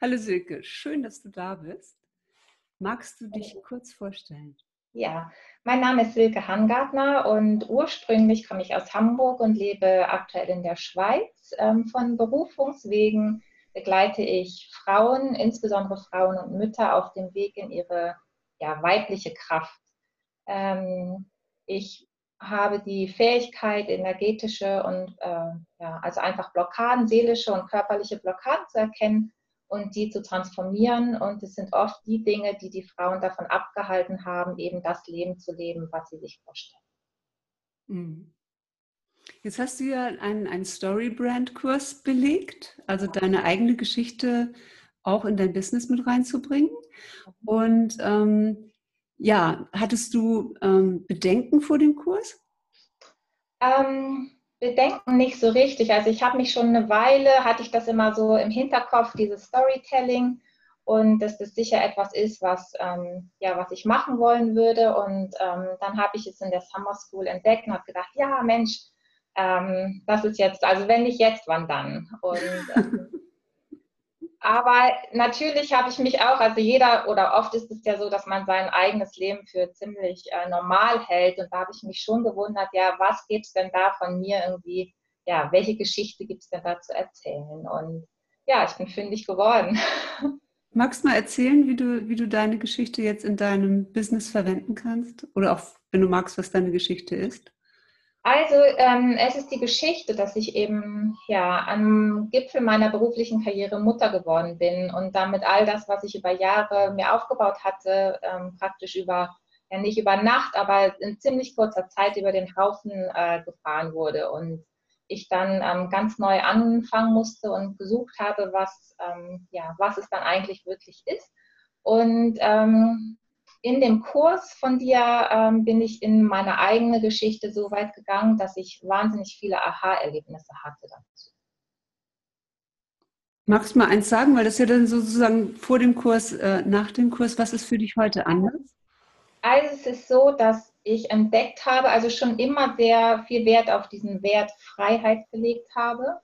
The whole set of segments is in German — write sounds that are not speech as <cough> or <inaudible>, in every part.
Hallo Silke, schön, dass du da bist. Magst du dich kurz vorstellen? Ja, mein Name ist Silke Hangartner und ursprünglich komme ich aus Hamburg und lebe aktuell in der Schweiz. Ähm, von Berufungswegen begleite ich Frauen, insbesondere Frauen und Mütter, auf dem Weg in ihre ja, weibliche Kraft. Ähm, ich habe die Fähigkeit, energetische und äh, ja, also einfach Blockaden, seelische und körperliche Blockaden zu erkennen und die zu transformieren. Und es sind oft die Dinge, die die Frauen davon abgehalten haben, eben das Leben zu leben, was sie sich vorstellen. Mhm. Jetzt hast du ja einen, einen Story-Brand-Kurs belegt, also deine eigene Geschichte auch in dein Business mit reinzubringen. Mhm. Und ähm, ja, hattest du ähm, Bedenken vor dem Kurs? Ähm, Bedenken nicht so richtig. Also ich habe mich schon eine Weile, hatte ich das immer so im Hinterkopf, dieses Storytelling und dass das sicher etwas ist, was, ähm, ja, was ich machen wollen würde. Und ähm, dann habe ich es in der Summer School entdeckt und habe gedacht, ja Mensch, ähm, das ist jetzt, also wenn nicht jetzt, wann dann? Und ähm, aber natürlich habe ich mich auch, also jeder oder oft ist es ja so, dass man sein eigenes Leben für ziemlich äh, normal hält. Und da habe ich mich schon gewundert, ja, was gibt es denn da von mir irgendwie, ja, welche Geschichte gibt es denn da zu erzählen? Und ja, ich bin fündig geworden. <laughs> Magst du mal erzählen, wie du, wie du deine Geschichte jetzt in deinem Business verwenden kannst? Oder auch, wenn du magst, was deine Geschichte ist? Also ähm, es ist die Geschichte, dass ich eben ja am Gipfel meiner beruflichen Karriere Mutter geworden bin und damit all das, was ich über Jahre mir aufgebaut hatte, ähm, praktisch über ja nicht über Nacht, aber in ziemlich kurzer Zeit über den Haufen äh, gefahren wurde und ich dann ähm, ganz neu anfangen musste und gesucht habe, was ähm, ja was es dann eigentlich wirklich ist. Und ähm, in dem Kurs von dir ähm, bin ich in meine eigene Geschichte so weit gegangen, dass ich wahnsinnig viele Aha-Erlebnisse hatte dazu. Magst du mal eins sagen, weil das ja dann sozusagen vor dem Kurs, äh, nach dem Kurs, was ist für dich heute anders? Also es ist so, dass ich entdeckt habe, also schon immer sehr viel Wert auf diesen Wert Freiheit gelegt habe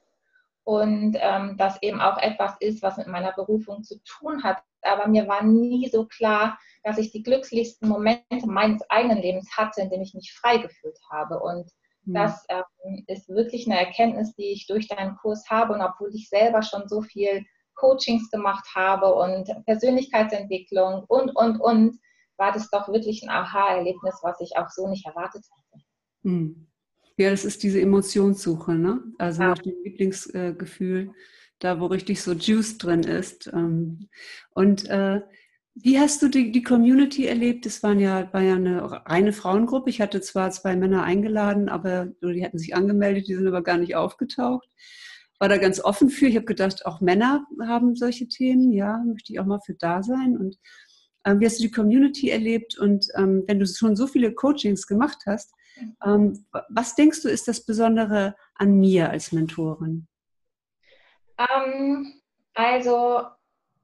und ähm, das eben auch etwas ist, was mit meiner Berufung zu tun hat. Aber mir war nie so klar, dass ich die glücklichsten Momente meines eigenen Lebens hatte, in denen ich mich frei gefühlt habe. Und mhm. das ähm, ist wirklich eine Erkenntnis, die ich durch deinen Kurs habe. Und obwohl ich selber schon so viel Coachings gemacht habe und Persönlichkeitsentwicklung und, und, und, war das doch wirklich ein Aha-Erlebnis, was ich auch so nicht erwartet hätte. Mhm. Ja, das ist diese Emotionssuche, ne? Also ja. nach dem Lieblingsgefühl, da wo richtig so Juice drin ist. Ähm, und äh, wie hast du die, die Community erlebt? Das waren ja, war ja eine reine Frauengruppe. Ich hatte zwar zwei Männer eingeladen, aber die hatten sich angemeldet, die sind aber gar nicht aufgetaucht. War da ganz offen für. Ich habe gedacht, auch Männer haben solche Themen. Ja, möchte ich auch mal für da sein. Und ähm, wie hast du die Community erlebt? Und ähm, wenn du schon so viele Coachings gemacht hast, ähm, was denkst du, ist das Besondere an mir als Mentorin? Ähm, also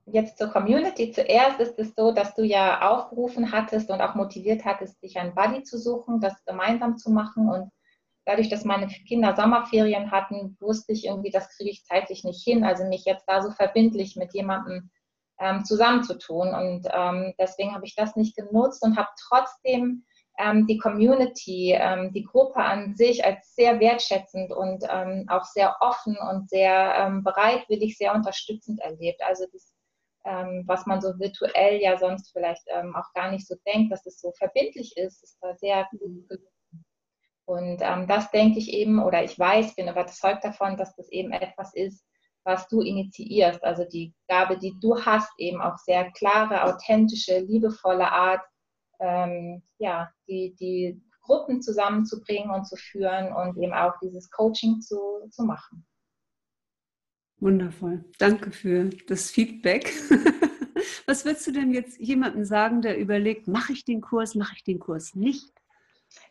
jetzt zur Community. Zuerst ist es so, dass du ja aufgerufen hattest und auch motiviert hattest, sich einen Buddy zu suchen, das gemeinsam zu machen. Und dadurch, dass meine Kinder Sommerferien hatten, wusste ich irgendwie, das kriege ich zeitlich nicht hin. Also mich jetzt da so verbindlich mit jemandem ähm, zusammenzutun. Und ähm, deswegen habe ich das nicht genutzt und habe trotzdem ähm, die Community, ähm, die Gruppe an sich als sehr wertschätzend und ähm, auch sehr offen und sehr ähm, bereitwillig, sehr unterstützend erlebt. Also das ähm, was man so virtuell ja sonst vielleicht ähm, auch gar nicht so denkt, dass es so verbindlich ist, ist da sehr gut gelungen. Und das denke ich eben, oder ich weiß, bin überzeugt davon, dass das eben etwas ist, was du initiierst. Also die Gabe, die du hast, eben auch sehr klare, authentische, liebevolle Art, ähm, ja, die, die Gruppen zusammenzubringen und zu führen und eben auch dieses Coaching zu, zu machen. Wundervoll. Danke für das Feedback. <laughs> Was würdest du denn jetzt jemandem sagen, der überlegt, mache ich den Kurs, mache ich den Kurs nicht?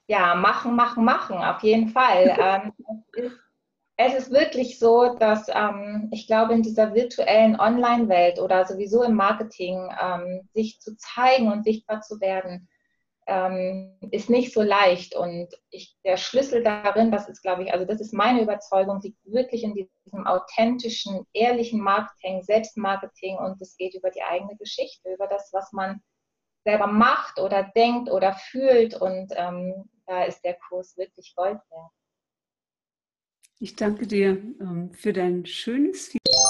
Ja, machen, machen, machen, auf jeden Fall. <laughs> ähm, es, ist, es, ist, wirklich so, dass ähm, ich glaube, in dieser virtuellen Online-Welt oder sowieso im Marketing ähm, sich zu zeigen und sichtbar zu werden, ähm, ist nicht so leicht. Und ich, der Schlüssel darin, das ist, glaube ich, also das ist meine Überzeugung, liegt wirklich in diesem authentischen, ehrlichen Marketing, Selbstmarketing und es geht über die eigene Geschichte, über das, was man selber macht oder denkt oder fühlt. Und ähm, da ist der Kurs wirklich Gold wert. Ich danke dir ähm, für dein schönes Feedback.